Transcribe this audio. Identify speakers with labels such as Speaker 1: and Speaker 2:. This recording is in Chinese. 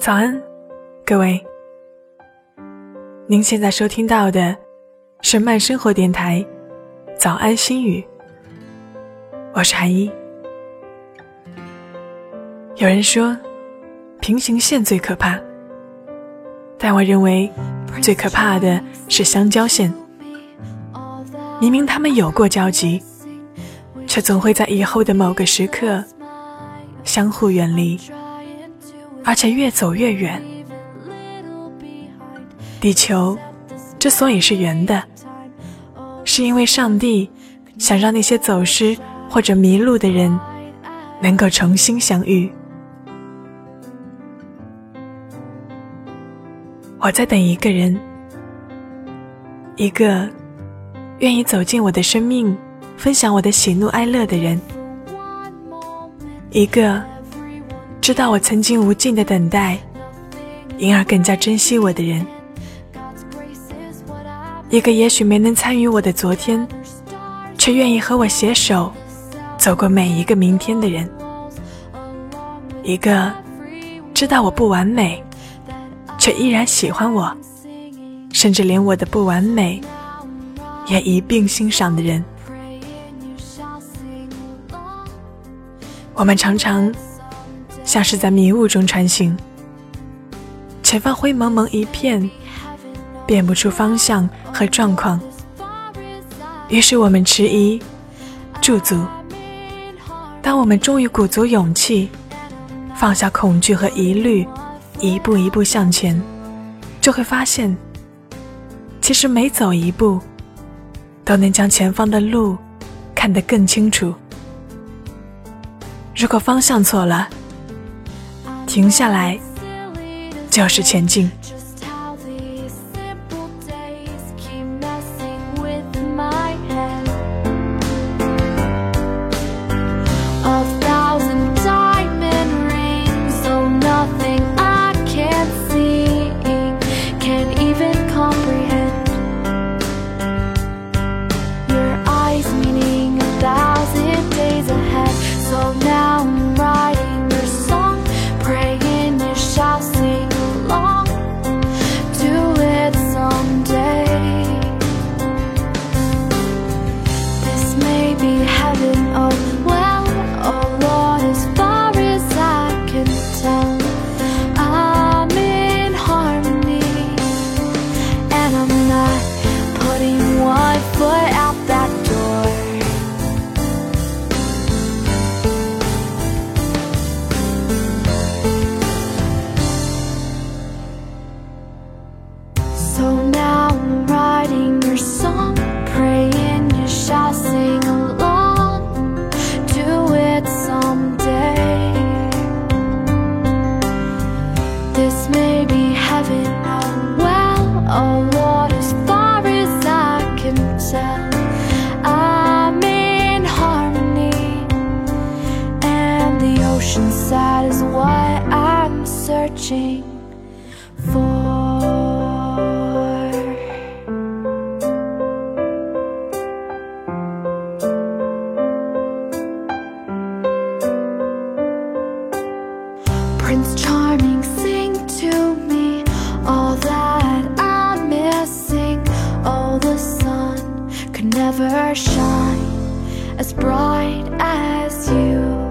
Speaker 1: 早安，各位。您现在收听到的是慢生活电台《早安心语》，我是韩一。有人说平行线最可怕，但我认为最可怕的是相交线。明明他们有过交集，却总会在以后的某个时刻相互远离。而且越走越远。地球之所以是圆的，是因为上帝想让那些走失或者迷路的人能够重新相遇。我在等一个人，一个愿意走进我的生命，分享我的喜怒哀乐的人，一个。知道我曾经无尽的等待，因而更加珍惜我的人。一个也许没能参与我的昨天，却愿意和我携手走过每一个明天的人。一个知道我不完美，却依然喜欢我，甚至连我的不完美也一并欣赏的人。我们常常。像是在迷雾中穿行，前方灰蒙蒙一片，辨不出方向和状况。于是我们迟疑、驻足。当我们终于鼓足勇气，放下恐惧和疑虑，一步一步向前，就会发现，其实每走一步，都能将前方的路看得更清楚。如果方向错了，停下来，就是前进。
Speaker 2: Searching for. Prince Charming, sing to me all that I'm missing. Oh, the sun could never shine as bright as you.